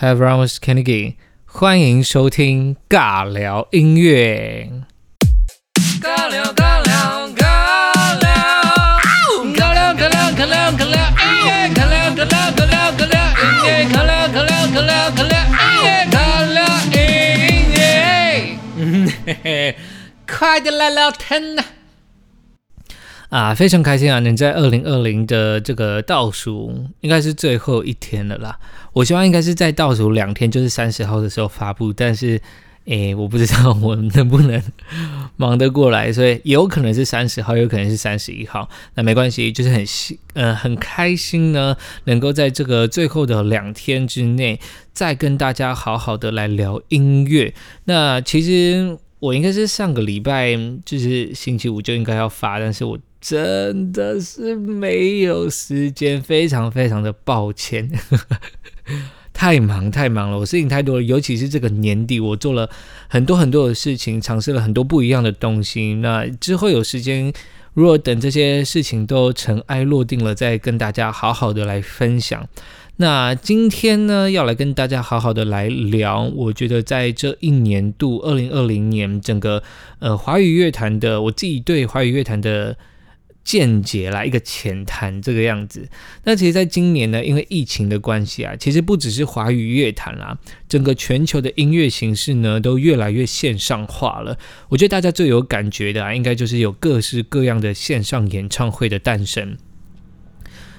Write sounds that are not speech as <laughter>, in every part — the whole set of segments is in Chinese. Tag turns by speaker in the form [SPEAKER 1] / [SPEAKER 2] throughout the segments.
[SPEAKER 1] Hi everyone, I was Kennedy，欢迎收听尬聊音乐。尬聊尬聊尬聊，尬聊尬聊尬聊尬聊音乐，尬聊尬聊尬聊尬聊音乐，尬聊尬聊尬聊尬聊音乐，尬聊音乐。嗯嘿嘿，快点来聊天呐！啊，非常开心啊，能在二零二零的这个倒数，应该是最后一天了啦。我希望应该是在倒数两天，就是三十号的时候发布，但是，诶，我不知道我能不能忙得过来，所以有可能是三十号，有可能是三十一号，那没关系，就是很希，呃，很开心呢，能够在这个最后的两天之内，再跟大家好好的来聊音乐。那其实我应该是上个礼拜，就是星期五就应该要发，但是我。真的是没有时间，非常非常的抱歉，<laughs> 太忙太忙了，我事情太多了，尤其是这个年底，我做了很多很多的事情，尝试了很多不一样的东西。那之后有时间，如果等这些事情都尘埃落定了，再跟大家好好的来分享。那今天呢，要来跟大家好好的来聊，我觉得在这一年度，二零二零年，整个呃华语乐坛的，我自己对华语乐坛的。见解啦，一个浅谈这个样子。那其实，在今年呢，因为疫情的关系啊，其实不只是华语乐坛啦，整个全球的音乐形式呢，都越来越线上化了。我觉得大家最有感觉的啊，应该就是有各式各样的线上演唱会的诞生。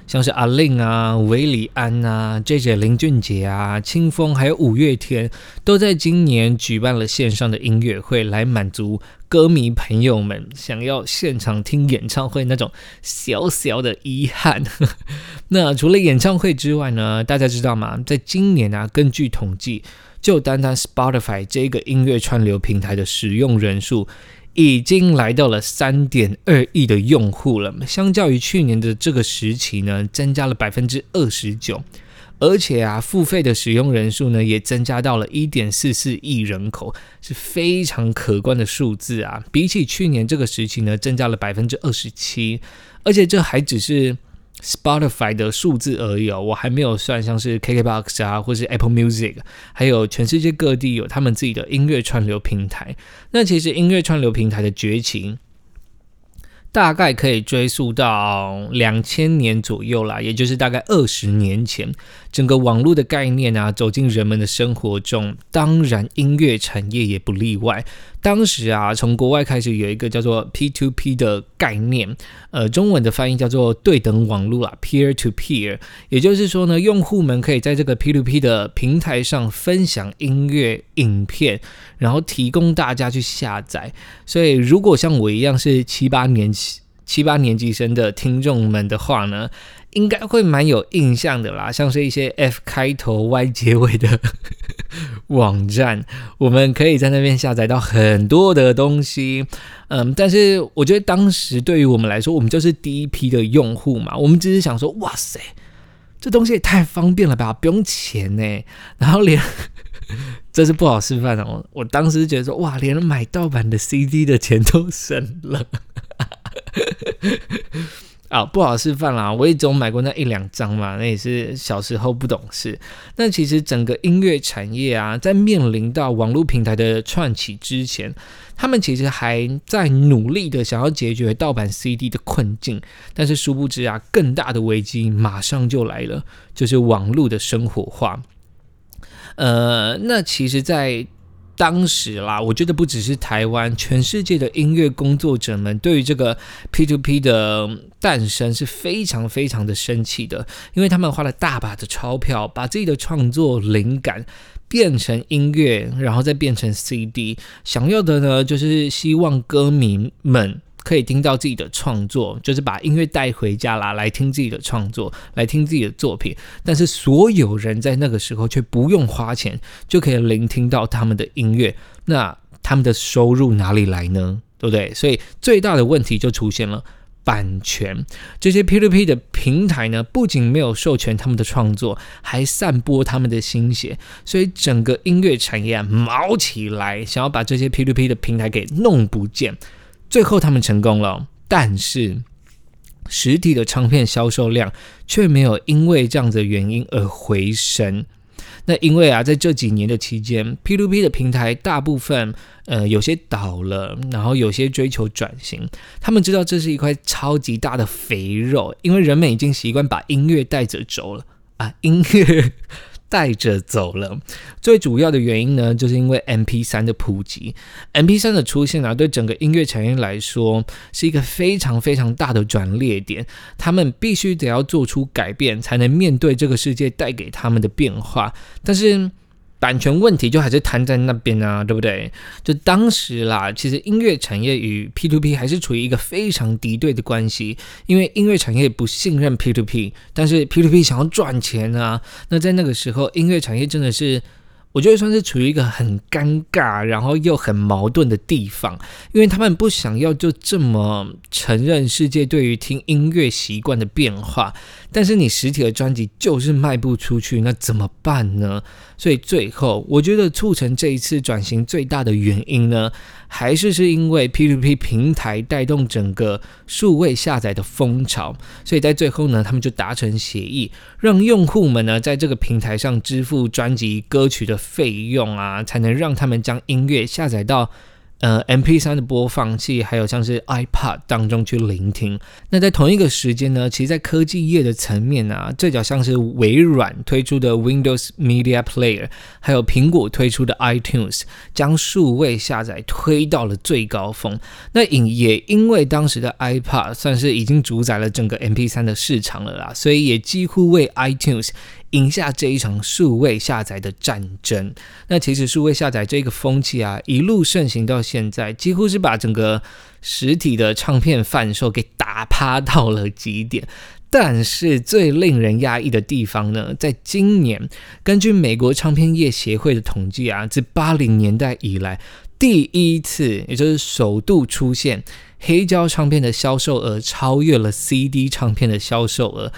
[SPEAKER 1] 像是阿令啊、韦礼安啊、J J 林俊杰啊、清风，还有五月天，都在今年举办了线上的音乐会，来满足歌迷朋友们想要现场听演唱会那种小小的遗憾。<laughs> 那除了演唱会之外呢？大家知道吗？在今年啊，根据统计，就单单 Spotify 这个音乐串流平台的使用人数。已经来到了三点二亿的用户了，相较于去年的这个时期呢，增加了百分之二十九，而且啊，付费的使用人数呢，也增加到了一点四四亿人口，是非常可观的数字啊！比起去年这个时期呢，增加了百分之二十七，而且这还只是。Spotify 的数字而已哦，我还没有算像是 KKBox 啊，或是 Apple Music，还有全世界各地有他们自己的音乐串流平台。那其实音乐串流平台的崛起。大概可以追溯到两千年左右啦，也就是大概二十年前，整个网络的概念啊走进人们的生活中，当然音乐产业也不例外。当时啊，从国外开始有一个叫做 P2P 的概念，呃，中文的翻译叫做对等网络啊，Peer to Peer，也就是说呢，用户们可以在这个 P2P 的平台上分享音乐、影片，然后提供大家去下载。所以，如果像我一样是七八年七七八年级生的听众们的话呢？应该会蛮有印象的啦，像是一些 F 开头 Y 结尾的网站，我们可以在那边下载到很多的东西。嗯，但是我觉得当时对于我们来说，我们就是第一批的用户嘛，我们只是想说，哇塞，这东西也太方便了吧，不用钱呢。然后连 <laughs> 这是不好示范哦，我当时觉得说，哇，连买盗版的 CD 的钱都省了。<laughs> 啊，不好示范啦！我也只有买过那一两张嘛，那也是小时候不懂事。那其实整个音乐产业啊，在面临到网络平台的串起之前，他们其实还在努力的想要解决盗版 CD 的困境。但是殊不知啊，更大的危机马上就来了，就是网络的生活化。呃，那其实，在当时啦，我觉得不只是台湾，全世界的音乐工作者们对于这个 P to P 的诞生是非常非常的生气的，因为他们花了大把的钞票，把自己的创作灵感变成音乐，然后再变成 CD，想要的呢，就是希望歌迷们。可以听到自己的创作，就是把音乐带回家啦，来听自己的创作，来听自己的作品。但是所有人在那个时候却不用花钱就可以聆听到他们的音乐，那他们的收入哪里来呢？对不对？所以最大的问题就出现了版权。这些 P2P 的平台呢，不仅没有授权他们的创作，还散播他们的心血，所以整个音乐产业啊毛起来，想要把这些 P2P 的平台给弄不见。最后他们成功了，但是实体的唱片销售量却没有因为这样的原因而回升。那因为啊，在这几年的期间，P to P 的平台大部分呃有些倒了，然后有些追求转型，他们知道这是一块超级大的肥肉，因为人们已经习惯把音乐带着走了啊，音乐。带着走了。最主要的原因呢，就是因为 M P 三的普及，M P 三的出现啊，对整个音乐产业来说是一个非常非常大的转捩点。他们必须得要做出改变，才能面对这个世界带给他们的变化。但是。版权问题就还是摊在那边啊，对不对？就当时啦，其实音乐产业与 P to P 还是处于一个非常敌对的关系，因为音乐产业不信任 P to P，但是 P to P 想要赚钱啊。那在那个时候，音乐产业真的是。我觉得算是处于一个很尴尬，然后又很矛盾的地方，因为他们不想要就这么承认世界对于听音乐习惯的变化，但是你实体的专辑就是卖不出去，那怎么办呢？所以最后，我觉得促成这一次转型最大的原因呢？还是是因为 P2P 平台带动整个数位下载的风潮，所以在最后呢，他们就达成协议，让用户们呢在这个平台上支付专辑歌曲的费用啊，才能让他们将音乐下载到。呃，M P 三的播放器，还有像是 iPad 当中去聆听。那在同一个时间呢，其实，在科技业的层面啊，这叫像是微软推出的 Windows Media Player，还有苹果推出的 iTunes，将数位下载推到了最高峰。那因也因为当时的 iPad 算是已经主宰了整个 M P 三的市场了啦，所以也几乎为 iTunes。赢下这一场数位下载的战争。那其实数位下载这个风气啊，一路盛行到现在，几乎是把整个实体的唱片贩售给打趴到了极点。但是最令人压抑的地方呢，在今年，根据美国唱片业协会的统计啊，自八零年代以来第一次，也就是首度出现黑胶唱片的销售额超越了 CD 唱片的销售额。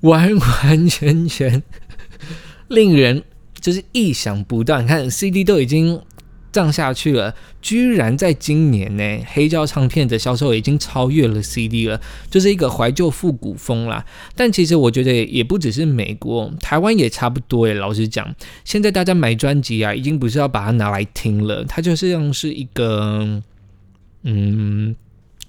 [SPEAKER 1] 完完全全 <laughs> 令人就是意想不到，你看 CD 都已经降下去了，居然在今年呢，黑胶唱片的销售已经超越了 CD 了，就是一个怀旧复古风啦。但其实我觉得也不只是美国，台湾也差不多诶。老实讲，现在大家买专辑啊，已经不是要把它拿来听了，它就是像是一个嗯。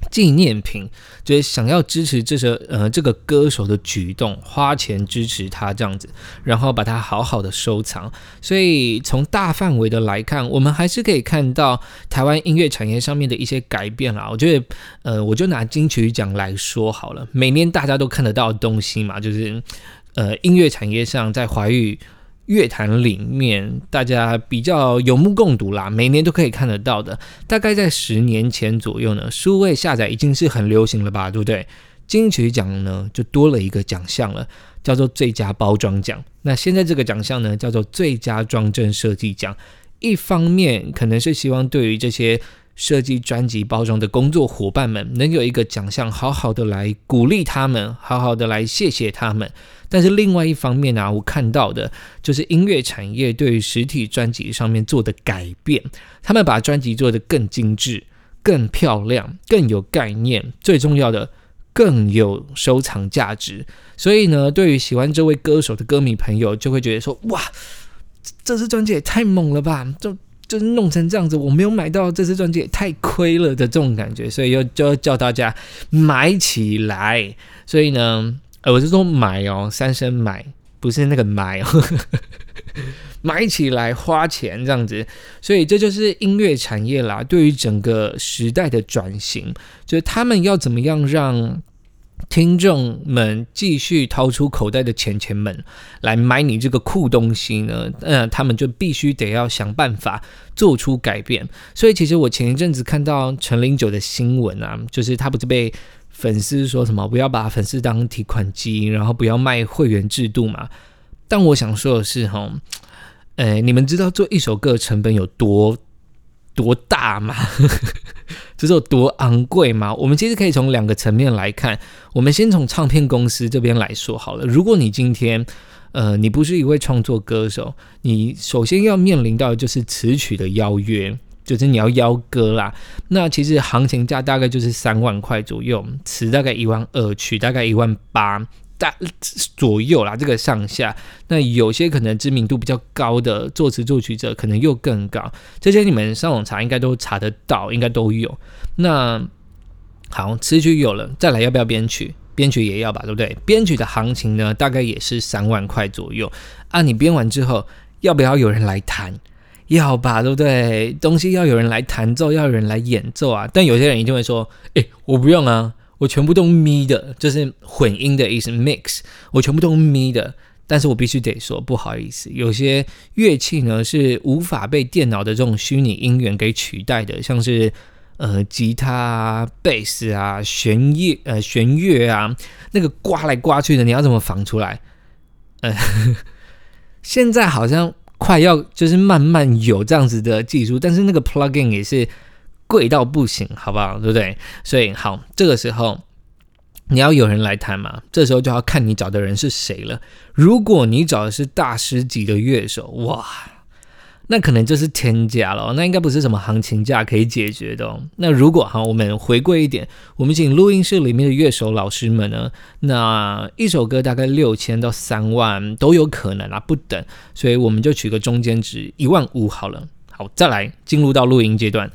[SPEAKER 1] 纪念品就是想要支持这首呃这个歌手的举动，花钱支持他这样子，然后把它好好的收藏。所以从大范围的来看，我们还是可以看到台湾音乐产业上面的一些改变啦。我觉得呃，我就拿金曲奖来说好了，每年大家都看得到的东西嘛，就是呃音乐产业上在华语。乐坛里面，大家比较有目共睹啦，每年都可以看得到的。大概在十年前左右呢，数位下载已经是很流行了吧，对不对？金曲奖呢就多了一个奖项了，叫做最佳包装奖。那现在这个奖项呢叫做最佳装帧设计奖。一方面可能是希望对于这些。设计专辑包装的工作伙伴们能有一个奖项，好好的来鼓励他们，好好的来谢谢他们。但是另外一方面呢，我看到的就是音乐产业对于实体专辑上面做的改变，他们把专辑做得更精致、更漂亮、更有概念，最重要的更有收藏价值。所以呢，对于喜欢这位歌手的歌迷朋友，就会觉得说：哇，这支专辑也太猛了吧！就就是弄成这样子，我没有买到这次专辑也太亏了的这种感觉，所以又就叫大家买起来。所以呢，呃，我是说买哦，三声买，不是那个买哦，<laughs> 买起来花钱这样子。所以这就是音乐产业啦，对于整个时代的转型，就是他们要怎么样让。听众们继续掏出口袋的钱钱们来买你这个酷东西呢？嗯，他们就必须得要想办法做出改变。所以，其实我前一阵子看到陈零九的新闻啊，就是他不是被粉丝说什么不要把粉丝当提款机，然后不要卖会员制度嘛？但我想说的是，哈，呃，你们知道做一首歌成本有多多大吗？<laughs> 这是有多昂贵吗？我们其实可以从两个层面来看。我们先从唱片公司这边来说好了。如果你今天，呃，你不是一位创作歌手，你首先要面临到的就是词曲的邀约，就是你要邀歌啦。那其实行情价大概就是三万块左右，词大概一万二，曲大概一万八。大左右啦，这个上下。那有些可能知名度比较高的作词作曲者，可能又更高。这些你们上网查应该都查得到，应该都有。那好，词曲有了，再来要不要编曲？编曲也要吧，对不对？编曲的行情呢，大概也是三万块左右啊。你编完之后，要不要有人来弹？要吧，对不对？东西要有人来弹奏，要有人来演奏啊。但有些人一定会说：“诶，我不用啊，我全部都咪的，就是混音的意思，mix，我全部都咪的。”但是我必须得说，不好意思，有些乐器呢是无法被电脑的这种虚拟音源给取代的，像是呃吉他啊、贝斯啊、弦乐呃弦乐啊，那个刮来刮去的，你要怎么仿出来？呃，<laughs> 现在好像。快要就是慢慢有这样子的技术，但是那个 plugin 也是贵到不行，好不好？对不对？所以好，这个时候你要有人来弹嘛，这时候就要看你找的人是谁了。如果你找的是大师级的乐手，哇！那可能就是天价了，那应该不是什么行情价可以解决的。哦那如果哈，我们回归一点，我们请录音室里面的乐手老师们呢，那一首歌大概六千到三万都有可能啊，不等。所以我们就取个中间值一万五好了。好，再来进入到录音阶段，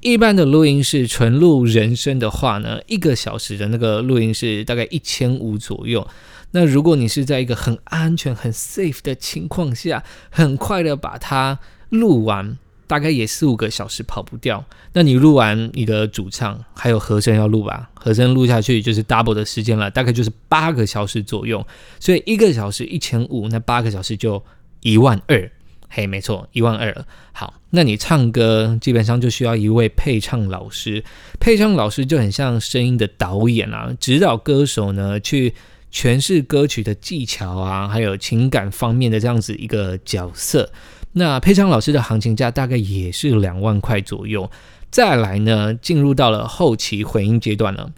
[SPEAKER 1] 一般的录音室纯录人声的话呢，一个小时的那个录音是大概一千五左右。那如果你是在一个很安全、很 safe 的情况下，很快的把它录完大概也四五个小时跑不掉。那你录完你的主唱还有和声要录吧，和声录下去就是 double 的时间了，大概就是八个小时左右。所以一个小时一千五，那八个小时就一万二。嘿，没错，一万二。好，那你唱歌基本上就需要一位配唱老师，配唱老师就很像声音的导演啊，指导歌手呢去诠释歌曲的技巧啊，还有情感方面的这样子一个角色。那配唱老师的行情价大概也是两万块左右。再来呢，进入到了后期混音阶段了。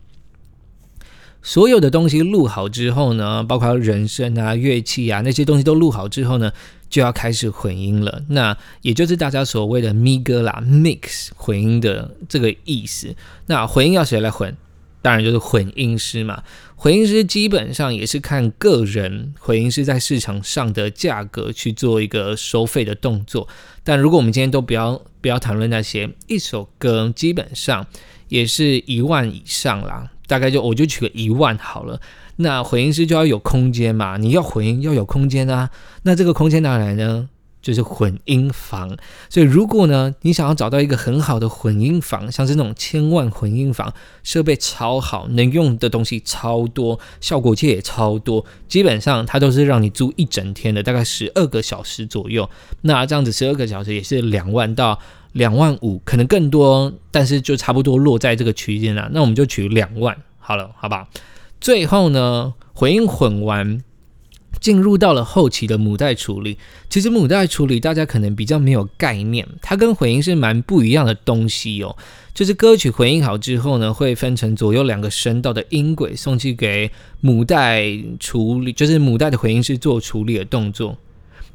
[SPEAKER 1] 所有的东西录好之后呢，包括人声啊、乐器啊那些东西都录好之后呢，就要开始混音了。那也就是大家所谓的咪歌啦 （mix） 混音的这个意思。那混音要谁来混？当然就是混音师嘛。混音师基本上也是看个人混音师在市场上的价格去做一个收费的动作。但如果我们今天都不要不要谈论那些，一首歌基本上也是一万以上啦。大概就我就取个一万好了。那混音师就要有空间嘛，你要混音要有空间啊。那这个空间哪来呢？就是混音房，所以如果呢，你想要找到一个很好的混音房，像是那种千万混音房，设备超好，能用的东西超多，效果器也超多，基本上它都是让你租一整天的，大概十二个小时左右。那这样子十二个小时也是两万到两万五，可能更多，但是就差不多落在这个区间了。那我们就取两万好了，好吧？最后呢，回音混完。进入到了后期的母带处理，其实母带处理大家可能比较没有概念，它跟回音是蛮不一样的东西哦。就是歌曲回音好之后呢，会分成左右两个声道的音轨，送去给母带处理，就是母带的回音是做处理的动作。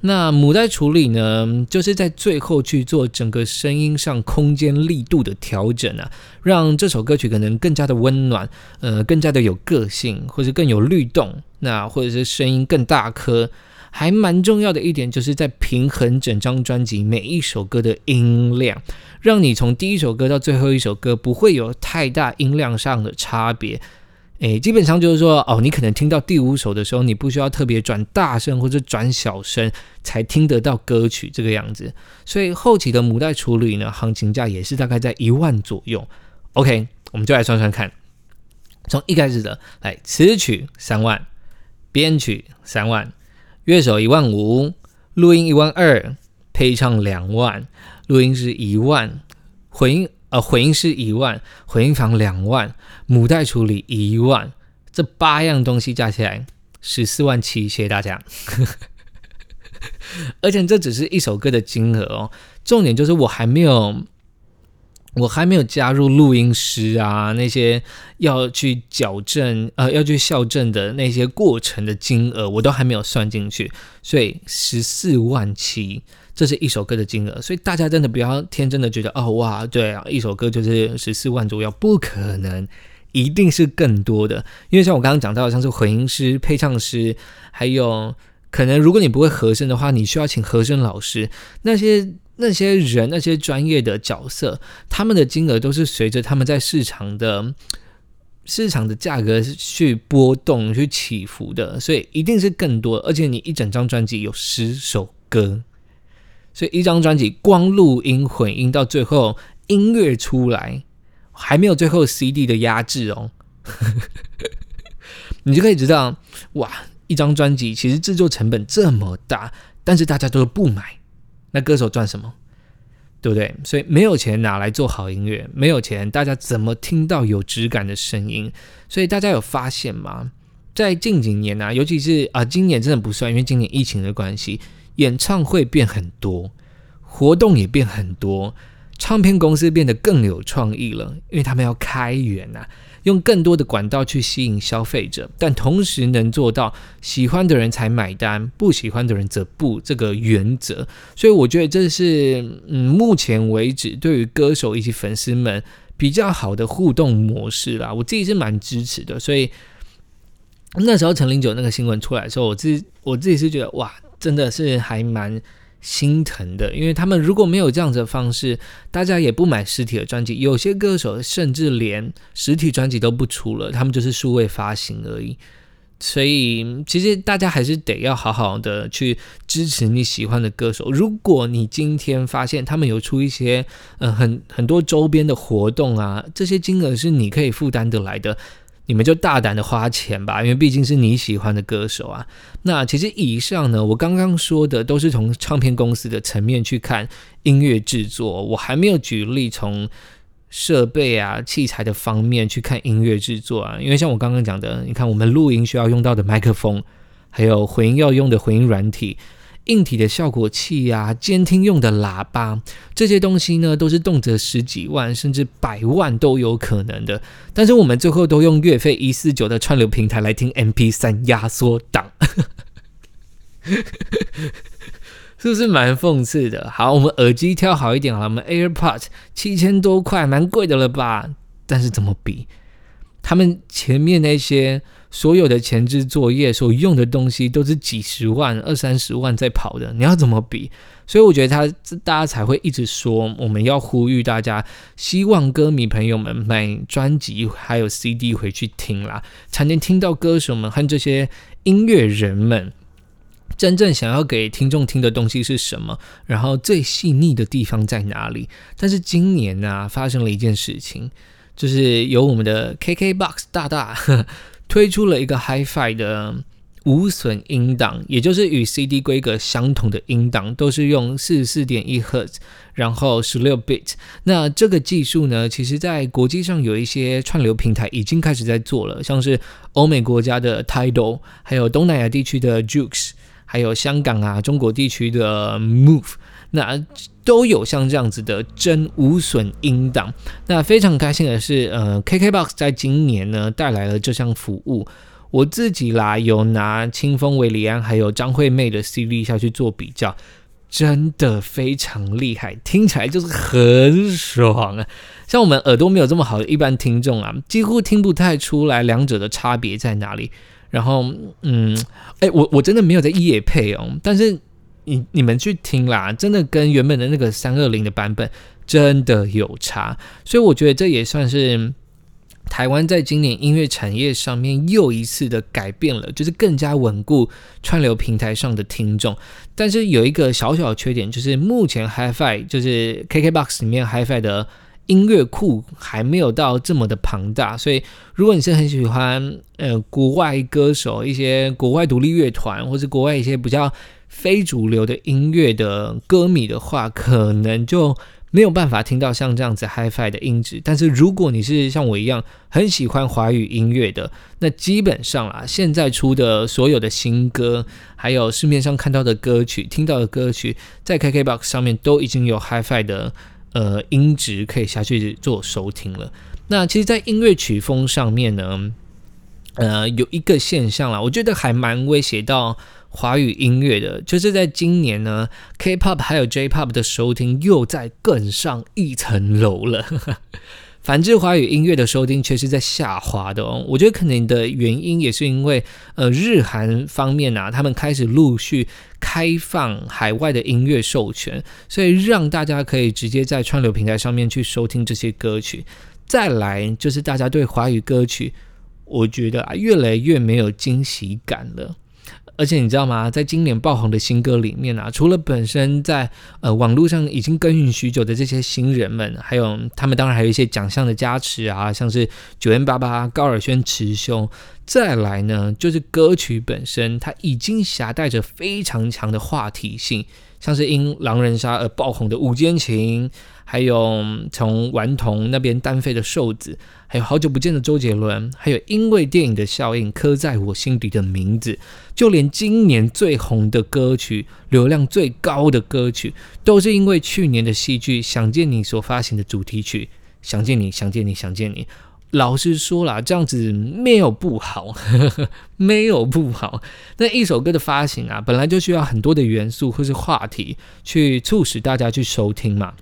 [SPEAKER 1] 那母带处理呢，就是在最后去做整个声音上空间力度的调整啊，让这首歌曲可能更加的温暖，呃，更加的有个性，或者更有律动，那或者是声音更大颗，还蛮重要的一点，就是在平衡整张专辑每一首歌的音量，让你从第一首歌到最后一首歌不会有太大音量上的差别。诶，基本上就是说，哦，你可能听到第五首的时候，你不需要特别转大声或者转小声才听得到歌曲这个样子。所以后期的母带处理呢，行情价也是大概在一万左右。OK，我们就来算算看，从一开始的来，词曲三万，编曲三万，乐手一万五，录音一万二，配唱两万，录音是一万，混音。呃，混音是一万，混音房两万，母带处理一万，这八样东西加起来十四万七，谢谢大家。<laughs> 而且这只是一首歌的金额哦，重点就是我还没有，我还没有加入录音师啊，那些要去矫正呃，要去校正的那些过程的金额，我都还没有算进去，所以十四万七。这是一首歌的金额，所以大家真的不要天真的觉得哦哇，对啊，一首歌就是十四万左右，不可能，一定是更多的。因为像我刚刚讲到，像是混音师、配唱师，还有可能如果你不会和声的话，你需要请和声老师。那些那些人、那些专业的角色，他们的金额都是随着他们在市场的市场的价格去波动、去起伏的，所以一定是更多。而且你一整张专辑有十首歌。所以一张专辑光录音混音到最后音乐出来，还没有最后 CD 的压制哦，<laughs> 你就可以知道哇，一张专辑其实制作成本这么大，但是大家都不买，那歌手赚什么？对不对？所以没有钱拿来做好音乐，没有钱，大家怎么听到有质感的声音？所以大家有发现吗？在近几年啊，尤其是啊，今年真的不算，因为今年疫情的关系。演唱会变很多，活动也变很多，唱片公司变得更有创意了，因为他们要开源啊，用更多的管道去吸引消费者，但同时能做到喜欢的人才买单，不喜欢的人则不这个原则。所以我觉得这是嗯，目前为止对于歌手以及粉丝们比较好的互动模式啦，我自己是蛮支持的。所以那时候陈零九那个新闻出来的时候，我自己我自己是觉得哇。真的是还蛮心疼的，因为他们如果没有这样子的方式，大家也不买实体的专辑。有些歌手甚至连实体专辑都不出了，他们就是数位发行而已。所以，其实大家还是得要好好的去支持你喜欢的歌手。如果你今天发现他们有出一些呃很很多周边的活动啊，这些金额是你可以负担得来的。你们就大胆的花钱吧，因为毕竟是你喜欢的歌手啊。那其实以上呢，我刚刚说的都是从唱片公司的层面去看音乐制作，我还没有举例从设备啊、器材的方面去看音乐制作啊。因为像我刚刚讲的，你看我们录音需要用到的麦克风，还有回音要用的回音软体。硬体的效果器呀，监听用的喇叭，这些东西呢，都是动辄十几万甚至百万都有可能的。但是我们最后都用月费一四九的串流平台来听 MP 三压缩档，<laughs> 是不是蛮讽刺的？好，我们耳机挑好一点好了，我们 AirPods 七千多块，蛮贵的了吧？但是怎么比？他们前面那些。所有的前置作业所用的东西都是几十万、二三十万在跑的，你要怎么比？所以我觉得他大家才会一直说，我们要呼吁大家，希望歌迷朋友们买专辑还有 CD 回去听啦，才能听到歌手们和这些音乐人们真正想要给听众听的东西是什么，然后最细腻的地方在哪里。但是今年呢，发生了一件事情，就是由我们的 KKBOX 大大呵。<laughs> 推出了一个 HiFi 的无损音档，也就是与 CD 规格相同的音档，都是用四十四点一赫兹，然后十六 bit。那这个技术呢，其实在国际上有一些串流平台已经开始在做了，像是欧美国家的 Tidal，还有东南亚地区的 Jukes，还有香港啊、中国地区的 Move。那都有像这样子的真无损音档。那非常开心的是，呃，KKBOX 在今年呢带来了这项服务。我自己啦有拿清风、维里安还有张惠妹的 CD 下去做比较，真的非常厉害，听起来就是很爽啊。像我们耳朵没有这么好的一般听众啊，几乎听不太出来两者的差别在哪里。然后，嗯，哎，我我真的没有在夜配哦，但是。你你们去听啦，真的跟原本的那个三二零的版本真的有差，所以我觉得这也算是台湾在今年音乐产业上面又一次的改变了，就是更加稳固串流平台上的听众。但是有一个小小的缺点，就是目前 HiFi 就是 KKBox 里面 HiFi 的音乐库还没有到这么的庞大，所以如果你是很喜欢呃国外歌手、一些国外独立乐团，或是国外一些比较。非主流的音乐的歌迷的话，可能就没有办法听到像这样子 HiFi 的音质。但是如果你是像我一样很喜欢华语音乐的，那基本上啊，现在出的所有的新歌，还有市面上看到的歌曲、听到的歌曲，在 KKBOX 上面都已经有 HiFi 的呃音质可以下去做收听了。那其实，在音乐曲风上面呢，呃，有一个现象啦，我觉得还蛮威胁到。华语音乐的，就是在今年呢，K-pop 还有 J-pop 的收听又在更上一层楼了。<laughs> 反之，华语音乐的收听却是在下滑的哦。我觉得可能的原因也是因为，呃，日韩方面啊，他们开始陆续开放海外的音乐授权，所以让大家可以直接在串流平台上面去收听这些歌曲。再来就是大家对华语歌曲，我觉得啊，越来越没有惊喜感了。而且你知道吗？在今年爆红的新歌里面啊，除了本身在呃网络上已经耕耘许久的这些新人们，还有他们当然还有一些奖项的加持啊，像是九 N 八八、高尔宣、池兄。再来呢，就是歌曲本身，它已经携带着非常强的话题性。像是因狼人杀而爆红的午间情，还有从顽童那边单飞的瘦子，还有好久不见的周杰伦，还有因为电影的效应刻在我心底的名字，就连今年最红的歌曲、流量最高的歌曲，都是因为去年的戏剧《想见你》所发行的主题曲《想见你，想见你，想见你》。老实说啦，这样子没有不好，<laughs> 没有不好。那一首歌的发行啊，本来就需要很多的元素或是话题去促使大家去收听嘛。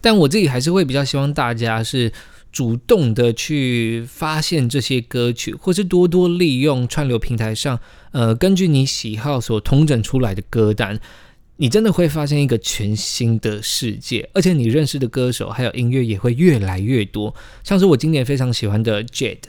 [SPEAKER 1] 但我自己还是会比较希望大家是主动的去发现这些歌曲，或是多多利用串流平台上，呃，根据你喜好所统整出来的歌单。你真的会发现一个全新的世界，而且你认识的歌手还有音乐也会越来越多。像是我今年非常喜欢的 Jade，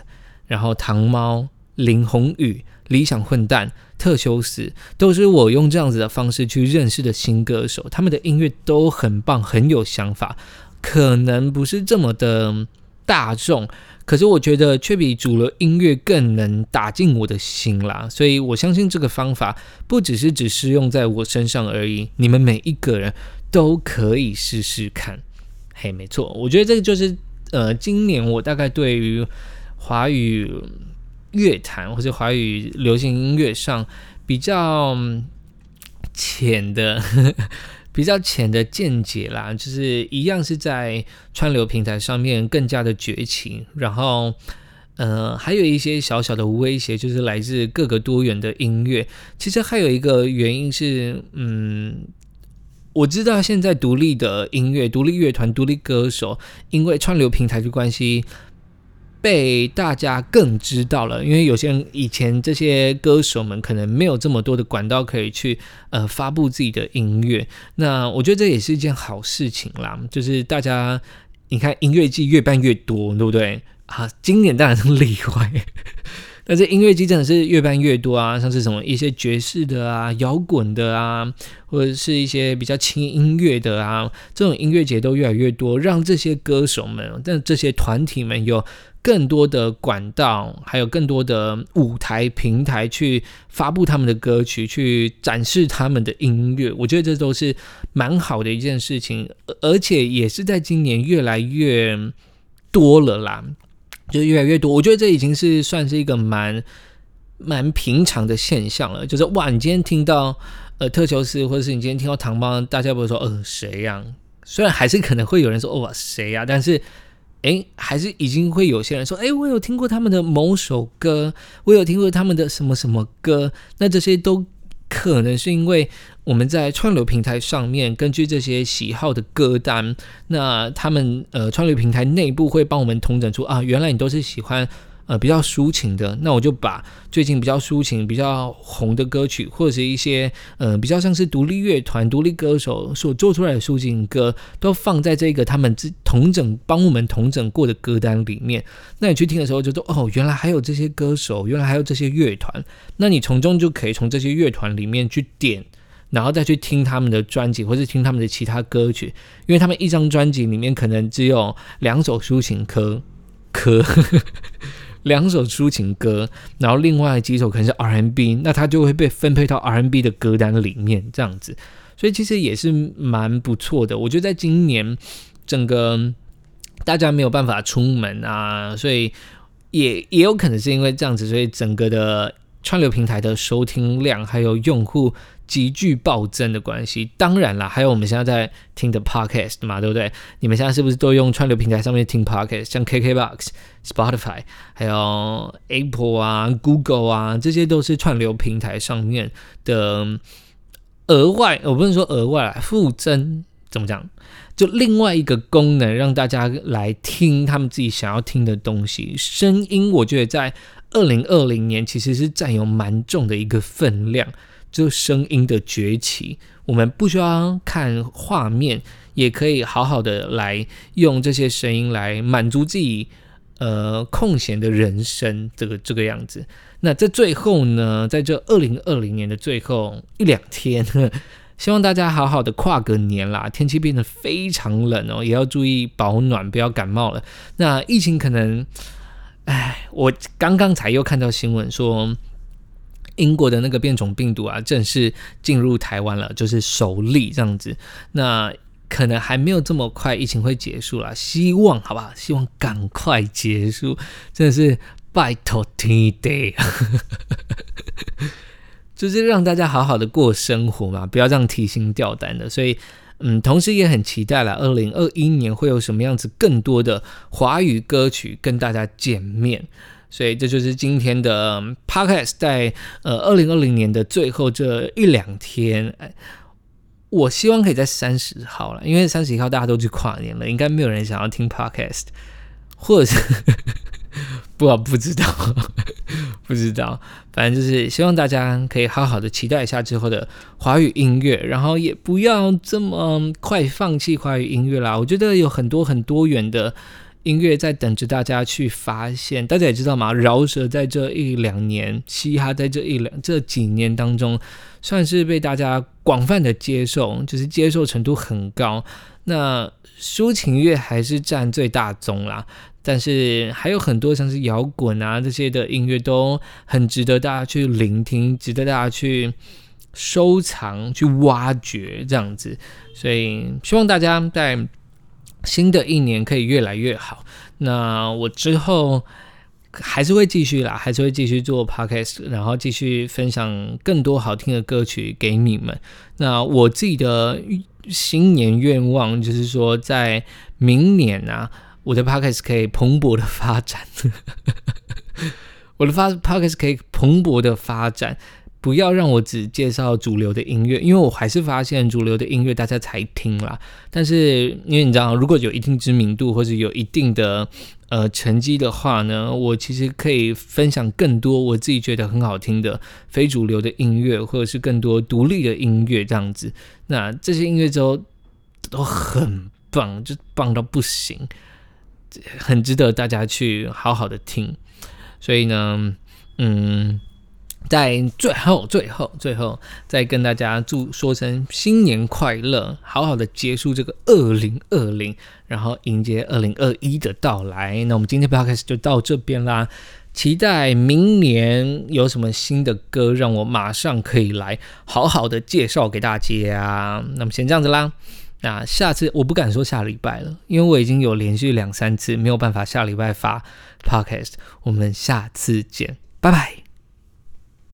[SPEAKER 1] 然后糖猫、林宏宇、理想混蛋、特修斯，都是我用这样子的方式去认识的新歌手。他们的音乐都很棒，很有想法，可能不是这么的大众。可是我觉得却比主流音乐更能打进我的心啦，所以我相信这个方法不只是只适用在我身上而已，你们每一个人都可以试试看。嘿，没错，我觉得这个就是呃，今年我大概对于华语乐坛或者华语流行音乐上比较浅的。比较浅的见解啦，就是一样是在川流平台上面更加的崛起，然后呃还有一些小小的威胁，就是来自各个多元的音乐。其实还有一个原因是，嗯，我知道现在独立的音乐、独立乐团、独立歌手，因为川流平台的关系。被大家更知道了，因为有些人以前这些歌手们可能没有这么多的管道可以去呃发布自己的音乐，那我觉得这也是一件好事情啦。就是大家你看音乐季越办越多，对不对啊？今年当然是例外，<laughs> 但是音乐季真的是越办越多啊，像是什么一些爵士的啊、摇滚的啊，或者是一些比较轻音乐的啊，这种音乐节都越来越多，让这些歌手们、但这些团体们有。更多的管道，还有更多的舞台平台去发布他们的歌曲，去展示他们的音乐，我觉得这都是蛮好的一件事情，而且也是在今年越来越多了啦，就越来越多。我觉得这已经是算是一个蛮蛮平常的现象了。就是哇，你今天听到呃特修斯，或者是你今天听到唐邦，大家不会说呃谁呀？虽然还是可能会有人说哇谁呀，但是。哎，还是已经会有些人说，哎，我有听过他们的某首歌，我有听过他们的什么什么歌。那这些都可能是因为我们在串流平台上面，根据这些喜好的歌单，那他们呃串流平台内部会帮我们统整出啊，原来你都是喜欢。呃，比较抒情的，那我就把最近比较抒情、比较红的歌曲，或者是一些呃比较像是独立乐团、独立歌手所做出来的抒情歌，都放在这个他们自同整帮我们同整过的歌单里面。那你去听的时候，就说哦，原来还有这些歌手，原来还有这些乐团。那你从中就可以从这些乐团里面去点，然后再去听他们的专辑，或是听他们的其他歌曲，因为他们一张专辑里面可能只有两首抒情歌，歌。两首抒情歌，然后另外几首可能是 R&B，那它就会被分配到 R&B 的歌单里面，这样子，所以其实也是蛮不错的。我觉得在今年整个大家没有办法出门啊，所以也也有可能是因为这样子，所以整个的串流平台的收听量还有用户。急剧暴增的关系，当然啦，还有我们现在在听的 podcast 嘛，对不对？你们现在是不是都用串流平台上面听 podcast？像 KKBox、Spotify，还有 Apple 啊、Google 啊，这些都是串流平台上面的额外，我不能说额外，附增怎么讲？就另外一个功能，让大家来听他们自己想要听的东西。声音，我觉得在二零二零年其实是占有蛮重的一个分量。就声音的崛起，我们不需要看画面，也可以好好的来用这些声音来满足自己呃空闲的人生，这个这个样子。那在最后呢，在这二零二零年的最后一两天。<laughs> 希望大家好好的跨个年啦！天气变得非常冷哦，也要注意保暖，不要感冒了。那疫情可能，哎，我刚刚才又看到新闻说，英国的那个变种病毒啊，正式进入台湾了，就是首例这样子。那可能还没有这么快，疫情会结束了。希望好吧，希望赶快结束，真的是拜托天地。<laughs> 就是让大家好好的过生活嘛，不要这样提心吊胆的。所以，嗯，同时也很期待了，二零二一年会有什么样子更多的华语歌曲跟大家见面。所以，这就是今天的 podcast，在呃二零二零年的最后这一两天，我希望可以在三十号了，因为三十一号大家都去跨年了，应该没有人想要听 podcast，或者是。<laughs> 不，不知道，<laughs> 不知道，反正就是希望大家可以好好的期待一下之后的华语音乐，然后也不要这么快放弃华语音乐啦。我觉得有很多很多元的音乐在等着大家去发现。大家也知道嘛，饶舌在这一两年，嘻哈在这一两这几年当中，算是被大家广泛的接受，就是接受程度很高。那抒情乐还是占最大宗啦。但是还有很多像是摇滚啊这些的音乐都很值得大家去聆听，值得大家去收藏、去挖掘这样子。所以希望大家在新的一年可以越来越好。那我之后还是会继续啦，还是会继续做 podcast，然后继续分享更多好听的歌曲给你们。那我自己的新年愿望就是说，在明年啊。我的 podcast 可以蓬勃的发展，<laughs> 我的发 podcast 可以蓬勃的发展，不要让我只介绍主流的音乐，因为我还是发现主流的音乐大家才听啦。但是因为你知道，如果有一定知名度或者有一定的呃成绩的话呢，我其实可以分享更多我自己觉得很好听的非主流的音乐，或者是更多独立的音乐这样子。那这些音乐都都很棒，就棒到不行。很值得大家去好好的听，所以呢，嗯，在最后、最后、最后，再跟大家祝说声新年快乐，好好的结束这个二零二零，然后迎接二零二一的到来。那我们今天 podcast 就到这边啦，期待明年有什么新的歌，让我马上可以来好好的介绍给大家。那么先这样子啦。那下次我不敢说下礼拜了，因为我已经有连续两三次没有办法下礼拜发 podcast。我们下次见，拜拜。